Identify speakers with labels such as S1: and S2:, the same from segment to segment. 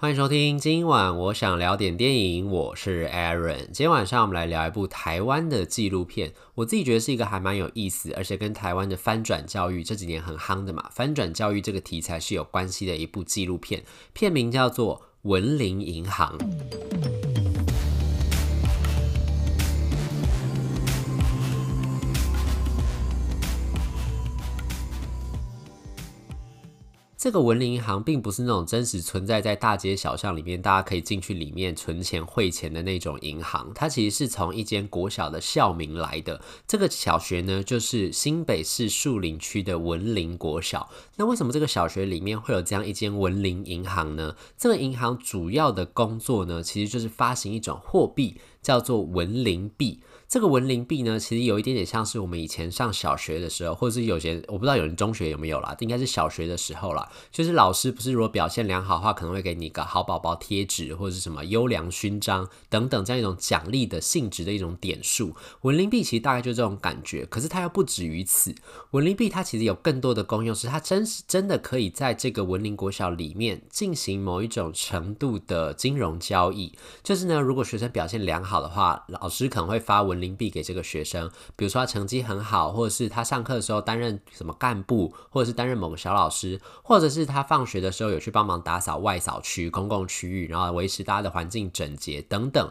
S1: 欢迎收听，今晚我想聊点电影，我是 Aaron。今天晚上我们来聊一部台湾的纪录片，我自己觉得是一个还蛮有意思，而且跟台湾的翻转教育这几年很夯的嘛，翻转教育这个题材是有关系的一部纪录片，片名叫做《文林银行》。这个文林银行并不是那种真实存在在大街小巷里面，大家可以进去里面存钱汇钱的那种银行。它其实是从一间国小的校名来的。这个小学呢，就是新北市树林区的文林国小。那为什么这个小学里面会有这样一间文林银行呢？这个银行主要的工作呢，其实就是发行一种货币，叫做文林币。这个文林币呢，其实有一点点像是我们以前上小学的时候，或者是有些我不知道有人中学有没有啦，应该是小学的时候啦。就是老师不是如果表现良好的话，可能会给你一个好宝宝贴纸或者是什么优良勋章等等这样一种奖励的性质的一种点数。文林币其实大概就这种感觉，可是它又不止于此。文林币它其实有更多的功用，是它真是真的可以在这个文林国小里面进行某一种程度的金融交易。就是呢，如果学生表现良好的话，老师可能会发文。零币给这个学生，比如说他成绩很好，或者是他上课的时候担任什么干部，或者是担任某个小老师，或者是他放学的时候有去帮忙打扫外扫区、公共区域，然后维持大家的环境整洁等等。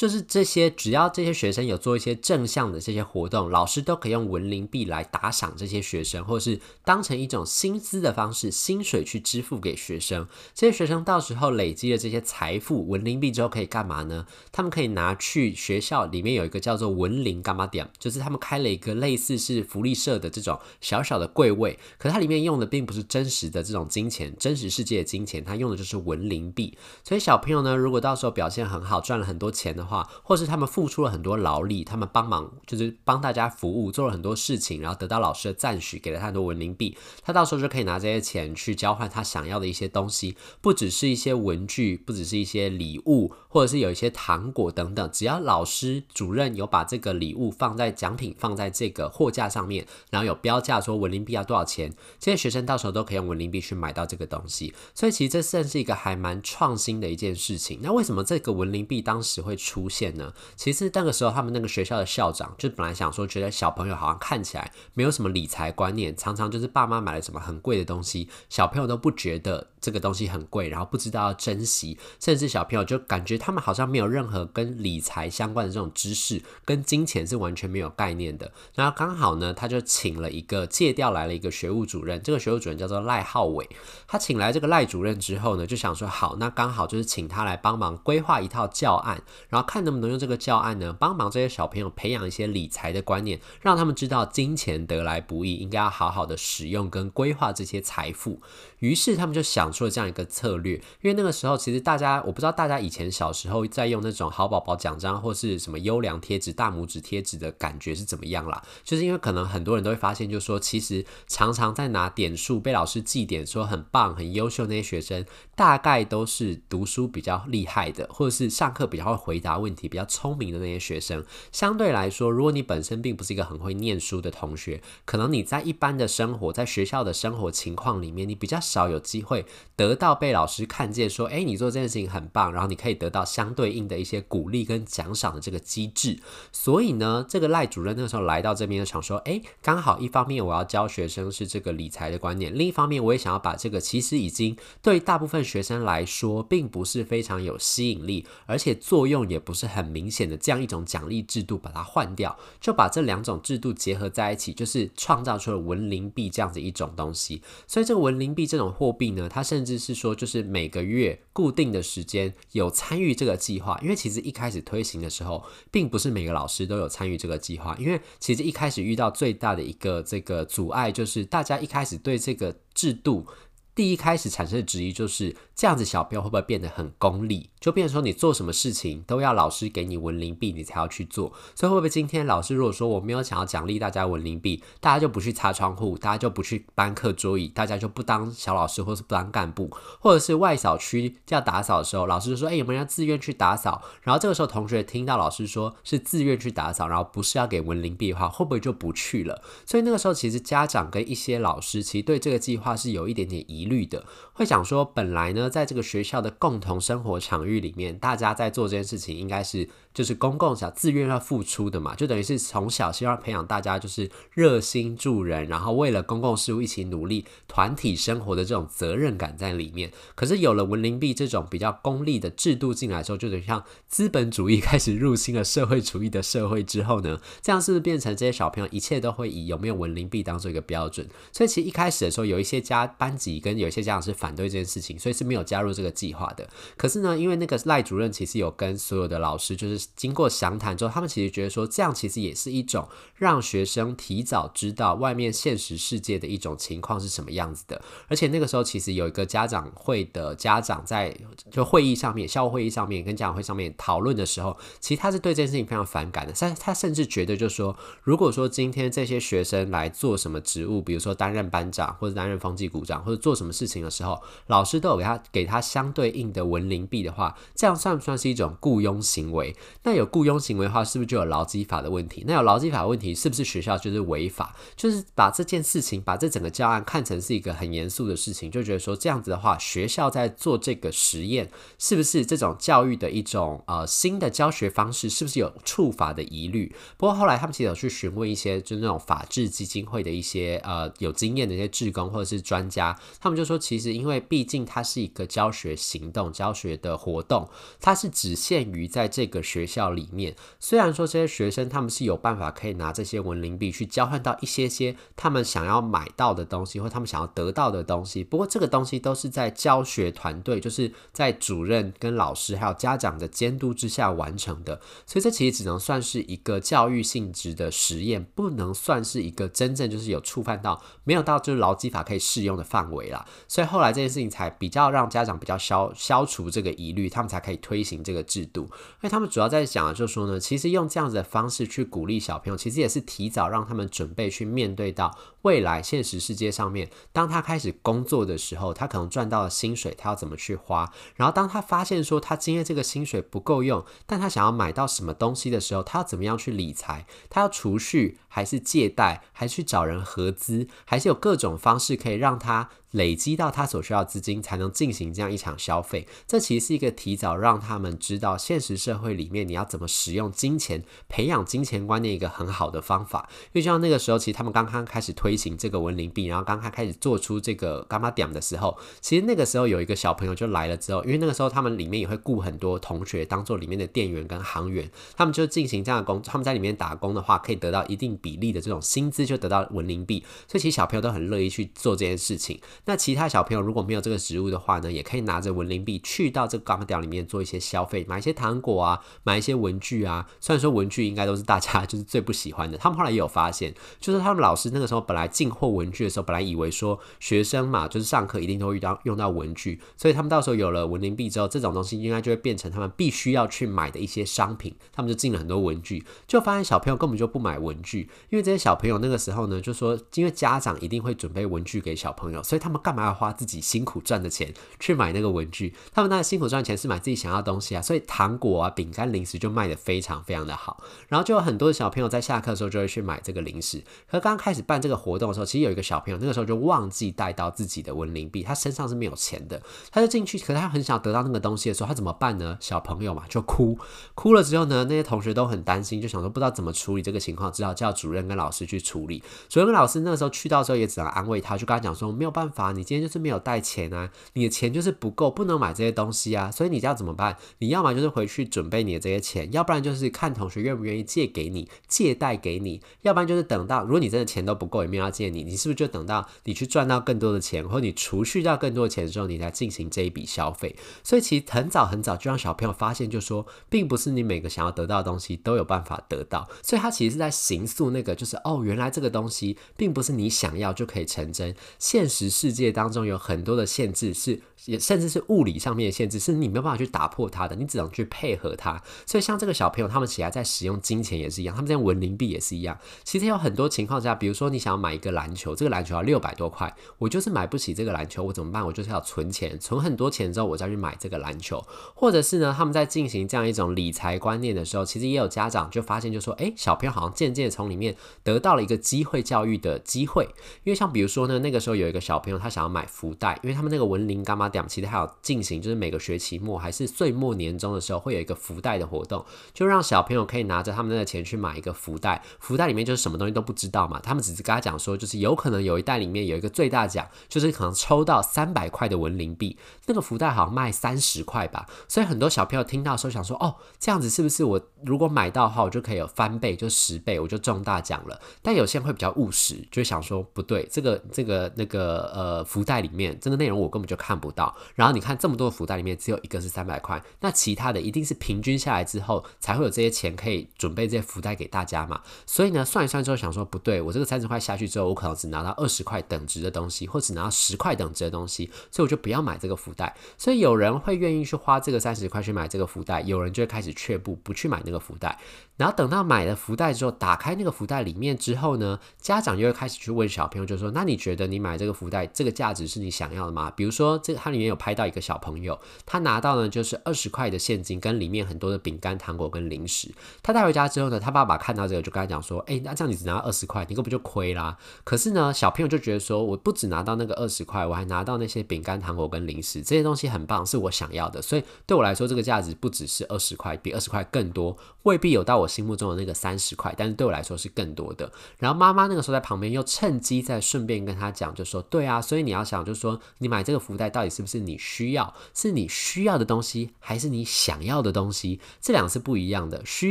S1: 就是这些，只要这些学生有做一些正向的这些活动，老师都可以用文林币来打赏这些学生，或是当成一种薪资的方式，薪水去支付给学生。这些学生到时候累积了这些财富，文林币之后可以干嘛呢？他们可以拿去学校里面有一个叫做文林干嘛点，就是他们开了一个类似是福利社的这种小小的柜位，可它里面用的并不是真实的这种金钱，真实世界的金钱，它用的就是文林币。所以小朋友呢，如果到时候表现很好，赚了很多钱的，话或是他们付出了很多劳力，他们帮忙就是帮大家服务，做了很多事情，然后得到老师的赞许，给了他很多文林币，他到时候就可以拿这些钱去交换他想要的一些东西，不只是一些文具，不只是一些礼物，或者是有一些糖果等等，只要老师主任有把这个礼物放在奖品放在这个货架上面，然后有标价说文林币要多少钱，这些学生到时候都可以用文林币去买到这个东西，所以其实这算是一个还蛮创新的一件事情。那为什么这个文林币当时会出现呢？其实那个时候，他们那个学校的校长就本来想说，觉得小朋友好像看起来没有什么理财观念，常常就是爸妈买了什么很贵的东西，小朋友都不觉得这个东西很贵，然后不知道要珍惜，甚至小朋友就感觉他们好像没有任何跟理财相关的这种知识，跟金钱是完全没有概念的。然后刚好呢，他就请了一个借调来了一个学务主任，这个学务主任叫做赖浩伟。他请来这个赖主任之后呢，就想说好，那刚好就是请他来帮忙规划一套教案，然后看能不能用这个教案呢，帮忙这些小朋友培养一些理财的观念，让他们知道金钱得来不易，应该要好好的使用跟规划这些财富。于是他们就想出了这样一个策略，因为那个时候其实大家，我不知道大家以前小时候在用那种好宝宝奖章或是什么优良贴纸、大拇指贴纸的感觉是怎么样啦？就是因为可能很多人都会发现，就是说其实常常在拿点数被老师记点，说很棒、很优秀那些学生，大概都是读书比较厉害的，或者是上课比较会回答答问题、比较聪明的那些学生。相对来说，如果你本身并不是一个很会念书的同学，可能你在一般的生活、在学校的生活情况里面，你比较少有机会得到被老师看见，说，诶，你做这件事情很棒，然后你可以得到相对应的一些鼓励跟奖赏的这个机制。所以呢，这个赖主任那个时候来到这边就想说，诶，刚好一方面我要教学生是这个理财的观念，另一方面我也想要把这个其实已经对大部分学生来说并不是非常有吸引力，而且作用也不是很明显的这样一种奖励制度把它换掉，就把这两种制度结合在一起，就是创造出了文林币这样子一种东西。所以这个文林币这种货币呢，它甚至是说，就是每个月固定的时间有参与这个计划。因为其实一开始推行的时候，并不是每个老师都有参与这个计划。因为其实一开始遇到最大的一个这个阻碍，就是大家一开始对这个制度。第一开始产生的质疑就是这样子，小朋友会不会变得很功利？就变成说你做什么事情都要老师给你文林币，你才要去做。所以会不会今天老师如果说我没有想要奖励大家文林币，大家就不去擦窗户，大家就不去搬课桌椅，大家就不当小老师或是不当干部，或者是外扫区要打扫的时候，老师就说：“哎、有没有人自愿去打扫？”然后这个时候同学听到老师说是自愿去打扫，然后不是要给文林币的话，会不会就不去了？所以那个时候其实家长跟一些老师其实对这个计划是有一点点疑疑虑的。会想说，本来呢，在这个学校的共同生活场域里面，大家在做这件事情，应该是就是公共小自愿要付出的嘛，就等于是从小希望培养大家就是热心助人，然后为了公共事务一起努力，团体生活的这种责任感在里面。可是有了文林币这种比较功利的制度进来之后，就等于像资本主义 开始入侵了社会主义的社会之后呢，这样是不是变成这些小朋友一切都会以有没有文林币当做一个标准？所以其实一开始的时候，有一些家班级跟有一些家长是反对这件事情，所以是没有加入这个计划的。可是呢，因为那个赖主任其实有跟所有的老师，就是经过详谈之后，他们其实觉得说，这样其实也是一种让学生提早知道外面现实世界的一种情况是什么样子的。而且那个时候，其实有一个家长会的家长在就会议上面，校会议上面跟家长会上面讨论的时候，其实他是对这件事情非常反感的。他他甚至觉得，就是说，如果说今天这些学生来做什么职务，比如说担任班长或者担任风纪股长或者做什么事情的时候，老师都有给他给他相对应的文林币的话，这样算不算是一种雇佣行为？那有雇佣行为的话，是不是就有劳基法的问题？那有劳基法的问题，是不是学校就是违法？就是把这件事情，把这整个教案看成是一个很严肃的事情，就觉得说这样子的话，学校在做这个实验，是不是这种教育的一种呃新的教学方式，是不是有触法的疑虑？不过后来他们其实有去询问一些就是那种法治基金会的一些呃有经验的一些志工或者是专家，他们就说，其实因为毕竟它是一个教学行动、教学的活动，它是只限于在这个学学校里面。虽然说这些学生他们是有办法可以拿这些文林币去交换到一些些他们想要买到的东西，或他们想要得到的东西，不过这个东西都是在教学团队，就是在主任跟老师还有家长的监督之下完成的。所以这其实只能算是一个教育性质的实验，不能算是一个真正就是有触犯到没有到就是劳基法可以适用的范围啦。所以后来这件事情才比较让家长比较消消除这个疑虑，他们才可以推行这个制度。因为他们主要在讲的就是说呢，其实用这样子的方式去鼓励小朋友，其实也是提早让他们准备去面对到未来现实世界上面，当他开始工作的时候，他可能赚到了薪水，他要怎么去花？然后当他发现说他今天这个薪水不够用，但他想要买到什么东西的时候，他要怎么样去理财？他要储蓄还是借贷，还是去找人合资，还是有各种方式可以让他累积到他所需要资金，才能进行这样一场消费。这其实是一个提早让他们知道现实社会里面你要怎么使用金钱，培养金钱观念一个很好的方法。因为就像那个时候，其实他们刚刚开始推行这个文林币，然后刚刚开始做出这个柑仔店的时候，其实那个时候有一个小朋友就来了之后，因为那个时候他们里面也会雇很多同学当做里面的店员跟行员，他们就进行这样的工。他们在里面打工的话，可以得到一定比例的这种薪资，就得到文林币。所以其实小朋友都很乐意去做这件事情。那其他小朋友如果没有这个职务的话呢，也可以拿着文林币去到这个柑仔店里面做一些消费，买一些糖果啊，买一些文具啊。虽然说文具应该都是大家就是最不喜欢的，他们后来也有发现，就是他们老师那个时候本来进货文具的时候，本来以为说学生嘛，就是上课一定都会遇到用到文具，所以他们到时候有了文林币之后，这种东西应该就会变成他们必须要去买的一些商品，他们就进了很多文具，就发现小朋友根本就不买文具，因为这些小朋友那个时候呢，就说因为家长一定会准备文具给小朋友，所以他们干嘛要花自己辛苦赚的钱去买那个文具？他们那辛苦赚钱是买自己想要的东西啊，所以糖果啊、饼干、零食就卖得非常非常的好。然后就有很多的小朋友在下课的时候就会去买这个零食。可刚开始办这个活动的时候，其实有一个小朋友那个时候就忘记带到自己的文林币，他身上是没有钱的，他就进去，可是他很想得到那个东西的时候，他怎么办呢？小朋友嘛，就哭，哭了之后呢，那些同学都很担心，就想说不知道怎么处理这个情况，只好叫主任跟老师去处理。主任跟老师那个时候去到时候也只能安慰他，就跟他讲说没有办法，你今天就是没有带钱啊，你的钱就是不够，不能买这些东西啊，所以你要怎么办？你要么就是回去准备你的这些钱，要不然就是看同学愿不愿意借给你，借贷给你，要不然就是等到如果你真的钱都不够，也没有要借你，你是不是就等到你去赚到更多的钱，或者你储蓄到更多的钱之后，你才进行这一笔消费？所以其实很早很早就让小朋友发现，就说并不是你每个想要得到的东西都有办法得到，所以他其实是在形塑那个，就是哦，原来这个东西并不是你想要就可以成真，现实世界当中有很多的限制是。也甚至是物理上面的限制，是你没有办法去打破它的，你只能去配合它。所以像这个小朋友，他们起来在使用金钱也是一样，他们在用文林币也是一样。其实有很多情况下，比如说你想要买一个篮球，这个篮球要六百多块，我就是买不起这个篮球，我怎么办？我就是要存钱，存很多钱之后，我再去买这个篮球。或者是呢，他们在进行这样一种理财观念的时候，其实也有家长就发现，就说，哎，小朋友好像渐渐从里面得到了一个机会教育的机会。因为像比如说呢，那个时候有一个小朋友，他想要买福袋，因为他们那个文林柑仔店其实还有进行，就是每个学期末还是岁末年终的时候会有一个福袋的活动，就让小朋友可以拿着他们那个钱去买一个福袋。福袋里面就是什么东西都不知道嘛，他们只是跟他讲说，就是有可能有一袋里面有一个最大奖，就是可能抽到三百块的文林币，那个福袋好像卖三十块吧。所以很多小朋友听到时候想说，哦，这样子是不是我如果买到的话，我就可以有翻倍，就十倍，我就中大奖了。但有些人会比较务实，就想说不对，这个这个那个呃福袋里面这个内容我根本就看不到。然后你看这么多的福袋里面只有一个是三百块，那其他的一定是平均下来之后才会有这些钱可以准备这些福袋给大家嘛。所以呢，算一算之后想说不对，我这个三十块下去之后，我可能只拿到二十块等值的东西，或只拿到十块等值的东西，所以我就不要买这个福袋。所以有人会愿意去花这个三十块去买这个福袋，有人就会开始却步，不去买那个福袋。然后等到买了福袋之后，打开那个福袋里面之后呢，家长就会开始去问小朋友，就说：“那你觉得你买这个福袋，这个价值是你想要的吗？”比如说，这它里面有拍到一个小朋友，他拿到呢就是二十块的现金，跟里面很多的饼干、糖果跟零食。他带回家之后呢，他爸爸看到这个就跟他讲说：“哎，那这样你只拿二十块，你根本就亏啦。”可是呢，小朋友就觉得说：“我不只拿到那个二十块，我还拿到那些饼干、糖果跟零食，这些东西很棒，是我想要的。所以对我来说，这个价值不只是二十块，比二十块更多，未必有到我心目中的那个三。”十块，但是对我来说是更多的。然后妈妈那个时候在旁边又趁机再顺便跟他讲，就说：“对啊，所以你要想，就是说你买这个福袋到底是不是你需要？是你需要的东西，还是你想要的东西？这两个是不一样的。需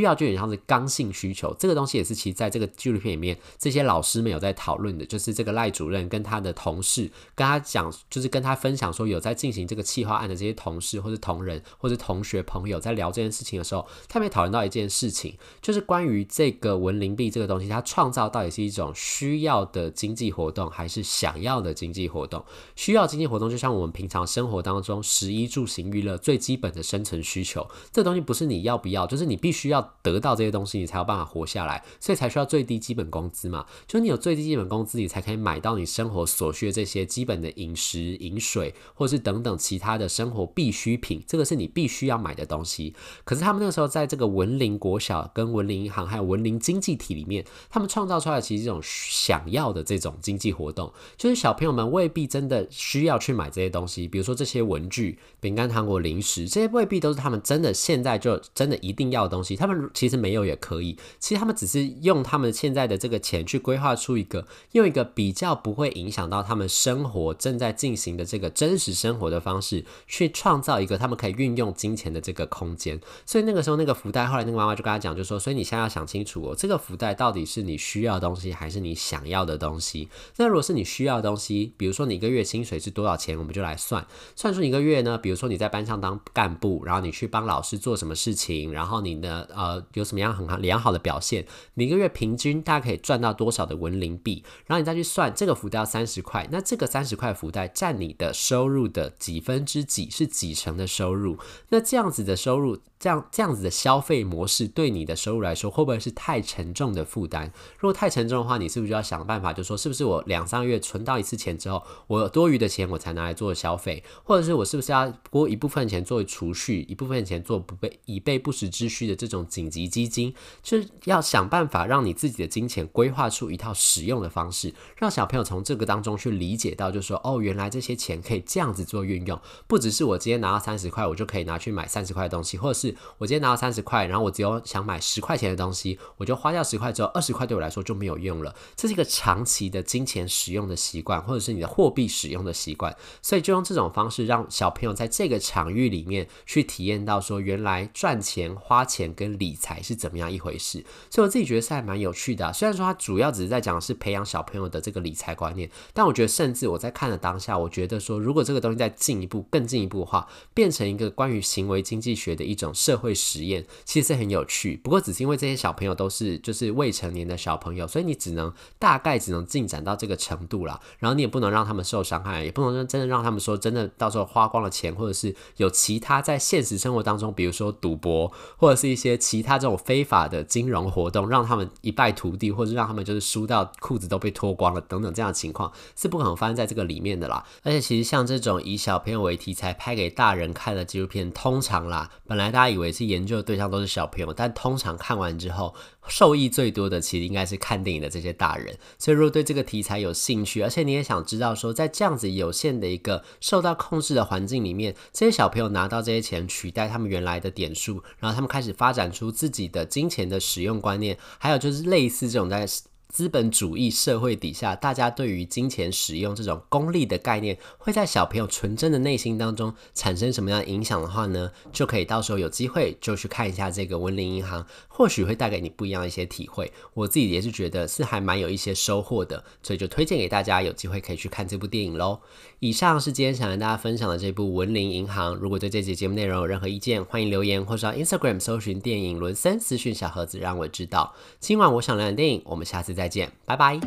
S1: 要就有点像是刚性需求，这个东西也是其实在这个纪录片里面，这些老师们有在讨论的，就是这个赖主任跟他的同事跟他讲，就是跟他分享说有在进行这个企划案的这些同事或是同仁或是同学朋友在聊这件事情的时候，他们也讨论到一件事情，就是关于。这个文林币这个东西，它创造到底是一种需要的经济活动，还是想要的经济活动？需要经济活动，就像我们平常生活当中食衣住行娱乐最基本的生存需求。这东西不是你要不要，就是你必须要得到这些东西，你才有办法活下来，所以才需要最低基本工资嘛。就你有最低基本工资，你才可以买到你生活所需的这些基本的饮食、饮水，或是等等其他的生活必需品。这个是你必须要买的东西。可是他们那个时候在这个文林国小跟文林银行还有文林经济体里面，他们创造出来其实这种想要的这种经济活动，就是小朋友们未必真的需要去买这些东西，比如说这些文具、饼干、糖果、零食，这些未必都是他们真的现在就真的一定要的东西。他们其实没有也可以，其实他们只是用他们现在的这个钱去规划出一个，用一个比较不会影响到他们生活正在进行的这个真实生活的方式，去创造一个他们可以运用金钱的这个空间。所以那个时候，那个福袋后来那个妈妈就跟他讲，就说：“所以你现在要想清楚哦。”这个福袋到底是你需要的东西，还是你想要的东西？那如果是你需要的东西，比如说你一个月薪水是多少钱，我们就来算，算出一个月呢？比如说你在班上当干部，然后你去帮老师做什么事情，然后你呢，呃，有什么样很好良好的表现，你一个月平均大概可以赚到多少的文零币？然后你再去算这个福袋要三十块，那这个三十块福袋占你的收入的几分之几？是几成的收入？那这样子的收入，这样这样子的消费模式，对你的收入来说，会不会是太？沉重的负担，如果太沉重的话，你是不是就要想办法，就说是不是我两三个月存到一次钱之后，我多余的钱我才拿来做消费，或者是我是不是要拨一部分钱作为储蓄，一部分钱做不备以备不时之需的这种紧急基金，就是要想办法让你自己的金钱规划出一套使用的方式，让小朋友从这个当中去理解到，就是说哦，原来这些钱可以这样子做运用，不只是我今天拿到三十块，我就可以拿去买三十块的东西，或者是我今天拿到三十块，然后我只有想买十块钱的东西，我就花掉十块之后，二十块对我来说就没有用了。这是一个长期的金钱使用的习惯，或者是你的货币使用的习惯。所以就用这种方式，让小朋友在这个场域里面去体验到，说原来赚钱、花钱跟理财是怎么样一回事。所以我自己觉得是还蛮有趣的啊。虽然说它主要只是在讲的是培养小朋友的这个理财观念，但我觉得甚至我在看的当下，我觉得说如果这个东西再进一步、更进一步的话，变成一个关于行为经济学的一种社会实验，其实是很有趣。不过只是因为这些小朋友都是就是。未成年的小朋友，所以你只能大概只能进展到这个程度啦。然后你也不能让他们受伤害，也不能真的让他们说真的到时候花光了钱，或者是有其他在现实生活当中，比如说赌博或者是一些其他这种非法的金融活动，让他们一败涂地，或者让他们就是输到裤子都被脱光了等等这样的情况是不可能发生在这个里面的啦。而且其实像这种以小朋友为题材拍给大人看的纪录片，通常啦，本来大家以为是研究的对象都是小朋友，但通常看完之后。受益最多的其实应该是看电影的这些大人，所以如果对这个题材有兴趣，而且你也想知道说，在这样子有限的一个受到控制的环境里面，这些小朋友拿到这些钱取代他们原来的点数，然后他们开始发展出自己的金钱的使用观念，还有就是类似这种在。资本主义社会底下，大家对于金钱使用这种功利的概念，会在小朋友纯真的内心当中产生什么样的影响的话呢？就可以到时候有机会就去看一下这个文林银行，或许会带给你不一样的一些体会。我自己也是觉得是还蛮有一些收获的，所以就推荐给大家，有机会可以去看这部电影喽。以上是今天想跟大家分享的这部文林银行。如果对这集节目内容有任何意见，欢迎留言或者 Instagram 搜寻电影伦森私讯小盒子，让我知道。今晚我想聊点电影，我们下次再再见拜拜。